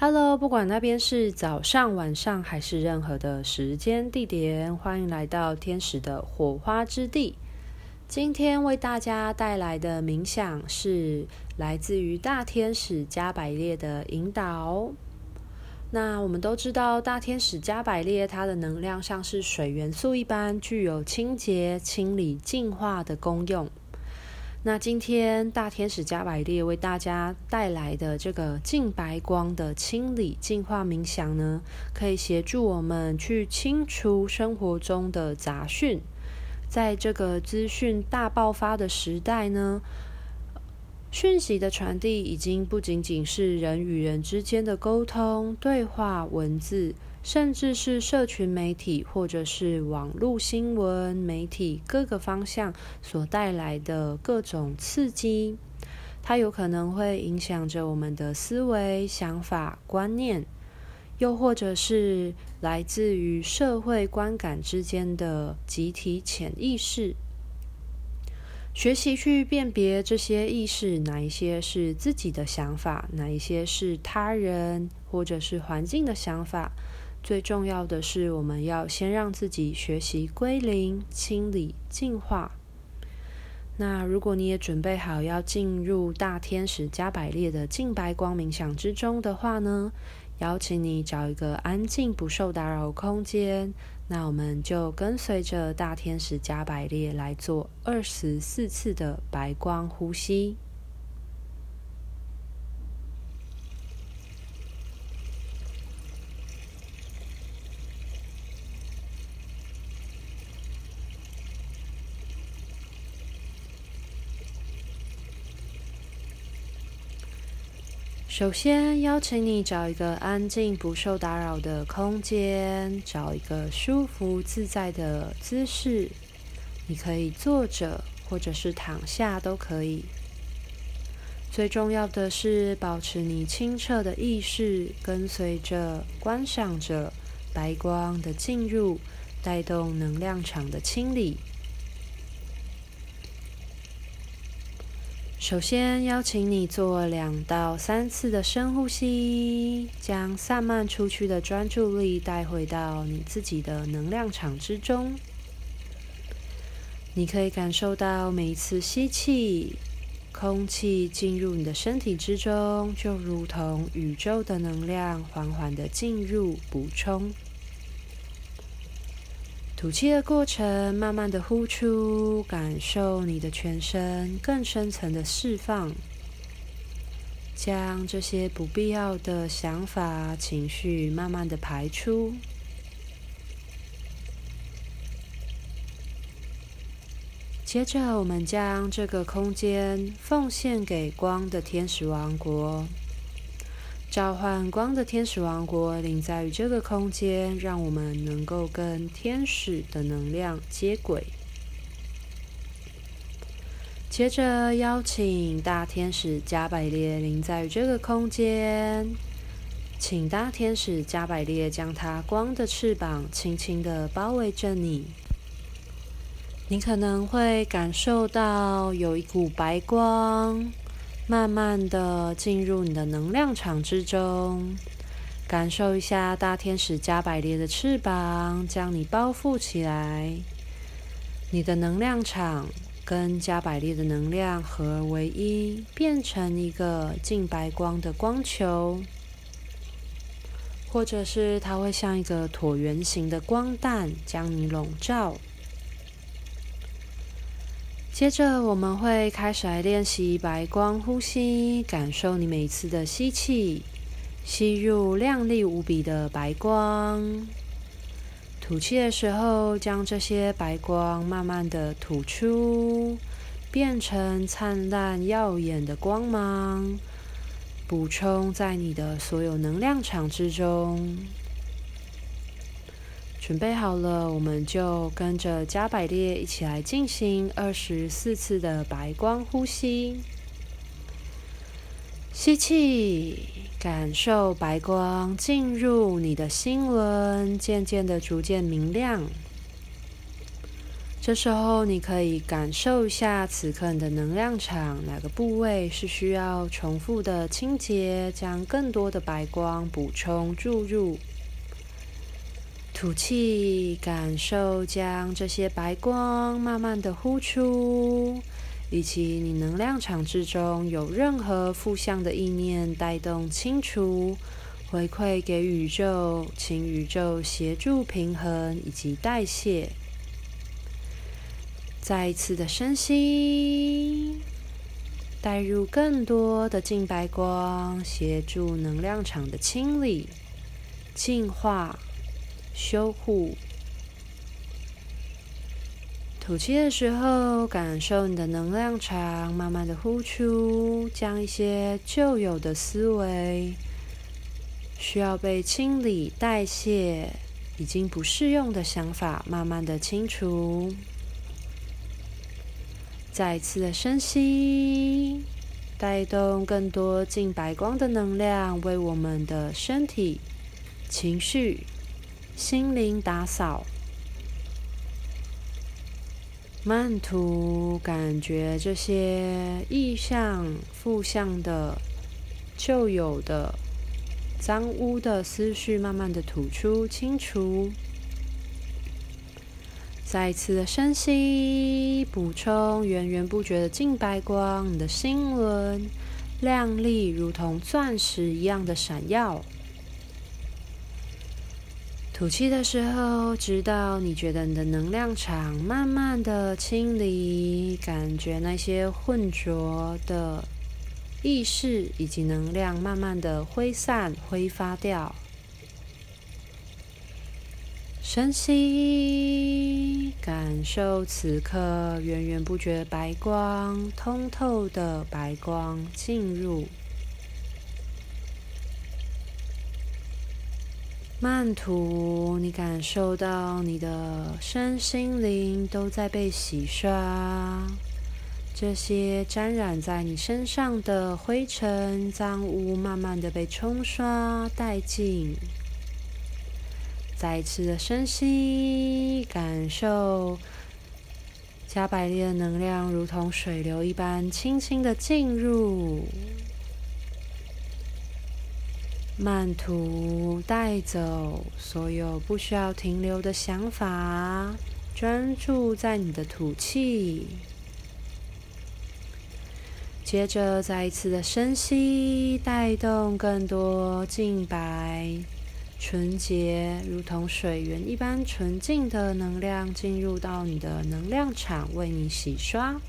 Hello，不管那边是早上、晚上还是任何的时间地点，欢迎来到天使的火花之地。今天为大家带来的冥想是来自于大天使加百列的引导。那我们都知道，大天使加百列它的能量像是水元素一般，具有清洁、清理、净化的功用。那今天大天使加百列为大家带来的这个净白光的清理净化冥想呢，可以协助我们去清除生活中的杂讯。在这个资讯大爆发的时代呢，讯息的传递已经不仅仅是人与人之间的沟通、对话、文字。甚至是社群媒体，或者是网络新闻媒体各个方向所带来的各种刺激，它有可能会影响着我们的思维、想法、观念，又或者是来自于社会观感之间的集体潜意识。学习去辨别这些意识，哪一些是自己的想法，哪一些是他人或者是环境的想法。最重要的是，我们要先让自己学习归零、清理、净化。那如果你也准备好要进入大天使加百列的净白光冥想之中的话呢，邀请你找一个安静、不受打扰空间。那我们就跟随着大天使加百列来做二十四次的白光呼吸。首先，邀请你找一个安静、不受打扰的空间，找一个舒服自在的姿势。你可以坐着，或者是躺下都可以。最重要的是，保持你清澈的意识，跟随着、观赏着白光的进入，带动能量场的清理。首先，邀请你做两到三次的深呼吸，将散漫出去的专注力带回到你自己的能量场之中。你可以感受到每一次吸气，空气进入你的身体之中，就如同宇宙的能量缓缓的进入，补充。吐气的过程，慢慢的呼出，感受你的全身更深层的释放，将这些不必要的想法、情绪慢慢的排出。接着，我们将这个空间奉献给光的天使王国。召唤光的天使王国临在于这个空间，让我们能够跟天使的能量接轨。接着邀请大天使加百列临在于这个空间，请大天使加百列将它光的翅膀轻轻地包围着你。你可能会感受到有一股白光。慢慢的进入你的能量场之中，感受一下大天使加百列的翅膀将你包覆起来，你的能量场跟加百列的能量合而为一，变成一个净白光的光球，或者是它会像一个椭圆形的光弹将你笼罩。接着，我们会开始来练习白光呼吸，感受你每一次的吸气，吸入亮丽无比的白光；吐气的时候，将这些白光慢慢的吐出，变成灿烂耀眼的光芒，补充在你的所有能量场之中。准备好了，我们就跟着加百列一起来进行二十四次的白光呼吸。吸气，感受白光进入你的心轮，渐渐的逐渐明亮。这时候，你可以感受一下此刻你的能量场哪个部位是需要重复的清洁，将更多的白光补充注入。吐气，感受将这些白光慢慢的呼出，以及你能量场之中有任何负向的意念带动清除，回馈给宇宙，请宇宙协助平衡以及代谢。再一次的深吸，带入更多的净白光，协助能量场的清理、净化、修护。吐气的时候，感受你的能量场慢慢的呼出，将一些旧有的思维、需要被清理、代谢、已经不适用的想法，慢慢的清除。再一次的深吸，带动更多净白光的能量，为我们的身体、情绪、心灵打扫。慢吐，感觉这些意象、负向的、旧有的、脏污的思绪，慢慢的吐出、清除。再一次的深吸，补充源源不绝的净白光，你的心轮亮丽，如同钻石一样的闪耀。吐气的时候，直到你觉得你的能量场慢慢的清理，感觉那些混浊的意识以及能量慢慢的挥散、挥发掉。深吸，感受此刻源源不绝的白光，通透的白光进入。慢吐，你感受到你的身心灵都在被洗刷，这些沾染在你身上的灰尘、脏污，慢慢的被冲刷殆尽。再一次的深吸，感受加百列的能量如同水流一般轻轻的进入，慢吐，带走所有不需要停留的想法，专注在你的吐气。接着再一次的深吸，带动更多净白。纯洁，如同水源一般纯净的能量进入到你的能量场，为你洗刷。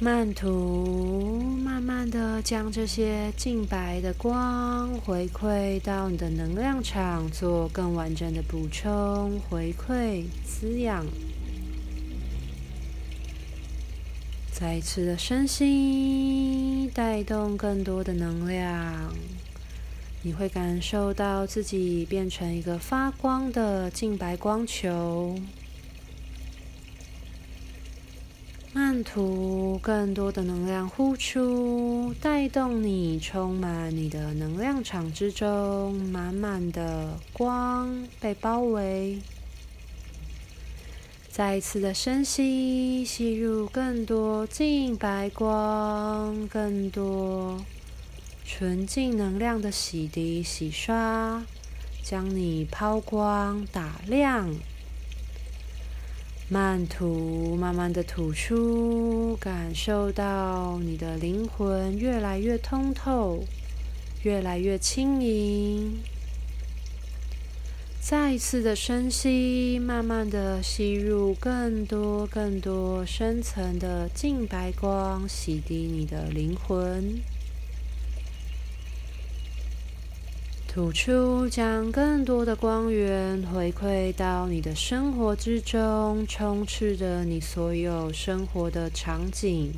慢吐，慢慢的将这些净白的光回馈到你的能量场，做更完整的补充、回馈、滋养。再一次的深吸，带动更多的能量。你会感受到自己变成一个发光的净白光球，慢吐，更多的能量呼出，带动你充满你的能量场之中，满满的光被包围。再一次的深吸，吸入更多净白光，更多。纯净能量的洗涤、洗刷，将你抛光、打亮。慢吐，慢慢的吐出，感受到你的灵魂越来越通透，越来越轻盈。再一次的深吸，慢慢的吸入更多、更多深层的净白光，洗涤你的灵魂。吐出，将更多的光源回馈到你的生活之中，充斥着你所有生活的场景，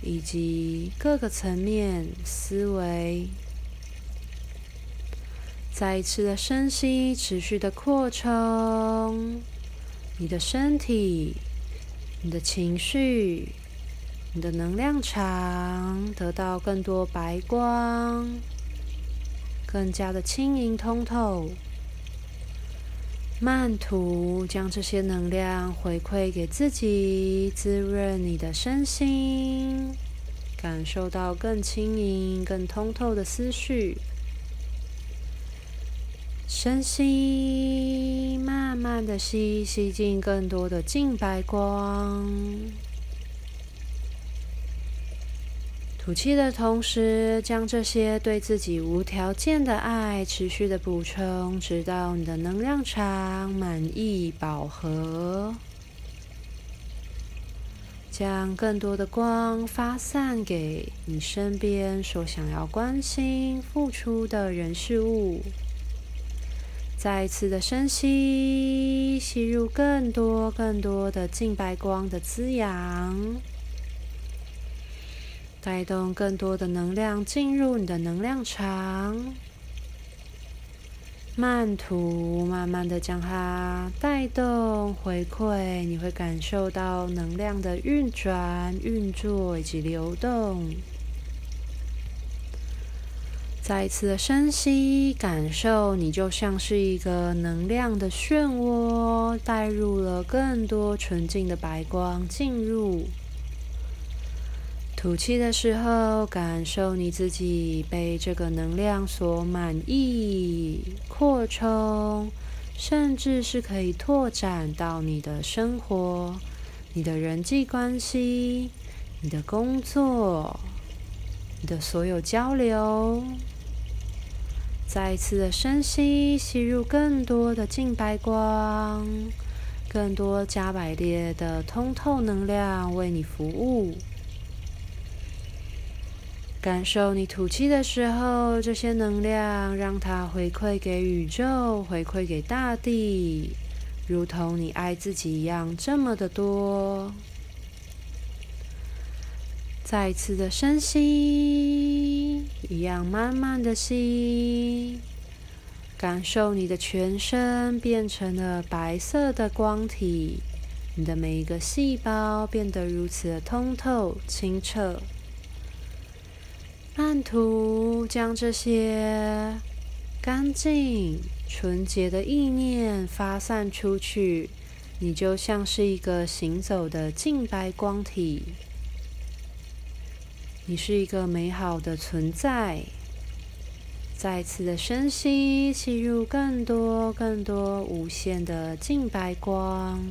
以及各个层面思维。再一次的深吸，持续的扩充你的身体、你的情绪、你的能量场，得到更多白光。更加的轻盈通透，慢吐，将这些能量回馈给自己，滋润你的身心，感受到更轻盈、更通透的思绪。深吸，慢慢的吸，吸进更多的净白光。吐气的同时，将这些对自己无条件的爱持续的补充，直到你的能量场满意饱和。将更多的光发散给你身边所想要关心、付出的人事物。再一次的深吸，吸入更多更多的净白光的滋养。带动更多的能量进入你的能量场，慢吐，慢慢的将它带动回馈，你会感受到能量的运转、运作以及流动。再一次的深吸，感受你就像是一个能量的漩涡，带入了更多纯净的白光进入。吐气的时候，感受你自己被这个能量所满意、扩充，甚至是可以拓展到你的生活、你的人际关系、你的工作、你的所有交流。再一次的深吸，吸入更多的净白光，更多加百列的通透能量为你服务。感受你吐气的时候，这些能量让它回馈给宇宙，回馈给大地，如同你爱自己一样，这么的多。再次的深吸，一样慢慢的吸，感受你的全身变成了白色的光体，你的每一个细胞变得如此的通透、清澈。慢吐，将这些干净、纯洁的意念发散出去，你就像是一个行走的净白光体。你是一个美好的存在。再次的深吸，吸入更多、更多无限的净白光，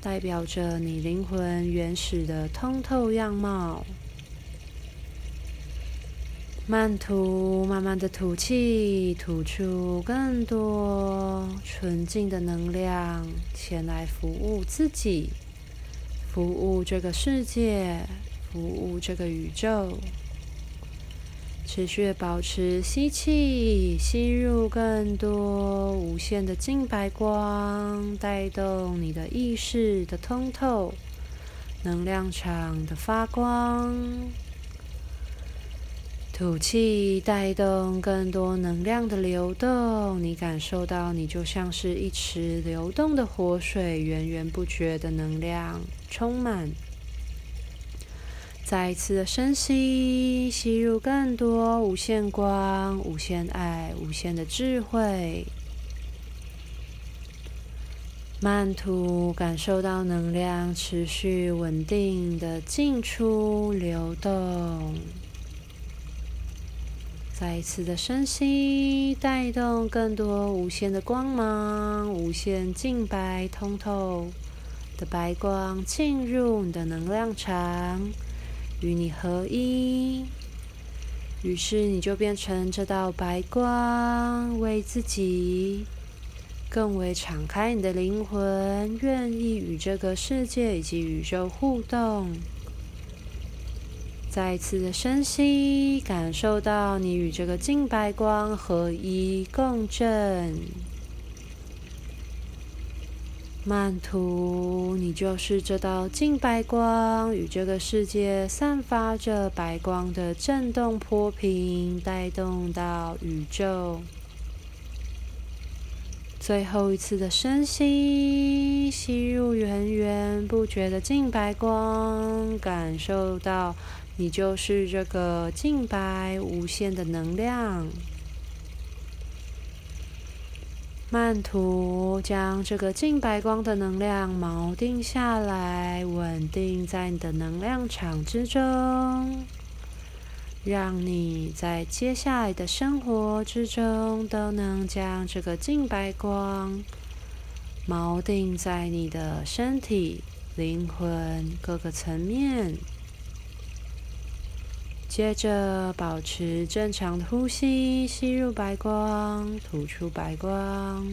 代表着你灵魂原始的通透样貌。慢吐，慢慢的吐气，吐出更多纯净的能量，前来服务自己，服务这个世界，服务这个宇宙。持续保持吸气，吸入更多无限的净白光，带动你的意识的通透，能量场的发光。吐气，带动更多能量的流动。你感受到，你就像是一池流动的活水，源源不绝的能量充满。再一次的深吸，吸入更多无限光、无限爱、无限的智慧。慢吐，感受到能量持续稳定的进出流动。再一次的深吸，带动更多无限的光芒，无限净白通透的白光进入你的能量场，与你合一。于是你就变成这道白光，为自己更为敞开你的灵魂，愿意与这个世界以及宇宙互动。再一次的深吸，感受到你与这个净白光合一共振。慢吐，你就是这道净白光，与这个世界散发着白光的震动波频，带动到宇宙。最后一次的深吸，吸入源源不绝的净白光，感受到。你就是这个净白无限的能量，慢涂，将这个净白光的能量锚定下来，稳定在你的能量场之中，让你在接下来的生活之中都能将这个净白光锚定在你的身体、灵魂各个层面。接着保持正常的呼吸，吸入白光，吐出白光。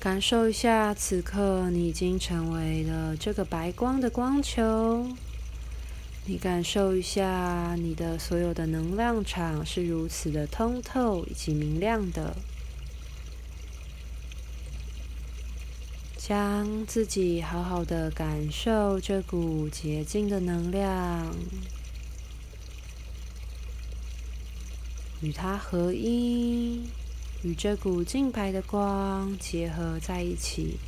感受一下，此刻你已经成为了这个白光的光球。你感受一下，你的所有的能量场是如此的通透以及明亮的。将自己好好的感受这股洁净的能量。与它合一，与这股净白的光结合在一起。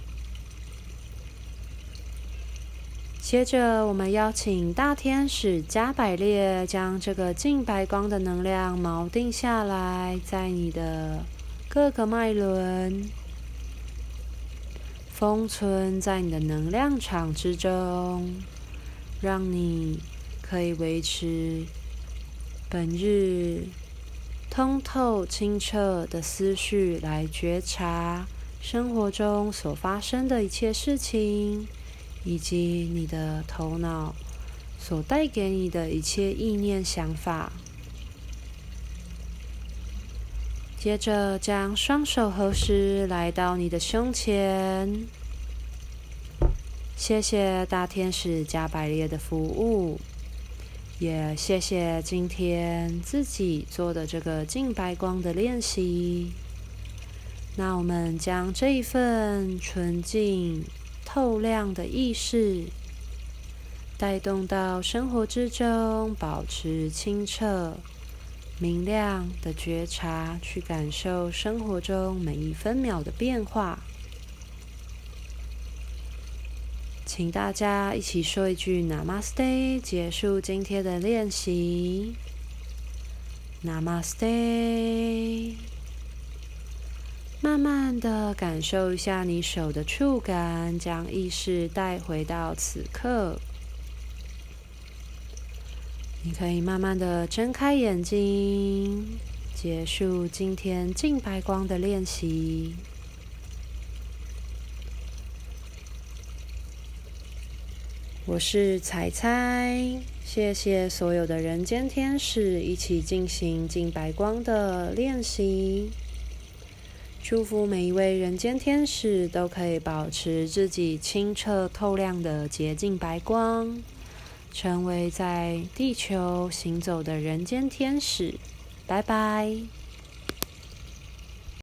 接着，我们邀请大天使加百列将这个净白光的能量锚定下来，在你的各个脉轮，封存在你的能量场之中，让你可以维持本日。通透清澈的思绪来觉察生活中所发生的一切事情，以及你的头脑所带给你的一切意念想法。接着，将双手合十，来到你的胸前。谢谢大天使加百列的服务。也谢谢今天自己做的这个净白光的练习。那我们将这一份纯净、透亮的意识带动到生活之中，保持清澈、明亮的觉察，去感受生活中每一分秒的变化。请大家一起说一句 Namaste，结束今天的练习。Namaste，慢慢的感受一下你手的触感，将意识带回到此刻。你可以慢慢的睁开眼睛，结束今天净白光的练习。我是彩彩，谢谢所有的人间天使一起进行净白光的练习。祝福每一位人间天使都可以保持自己清澈透亮的洁净白光，成为在地球行走的人间天使。拜拜。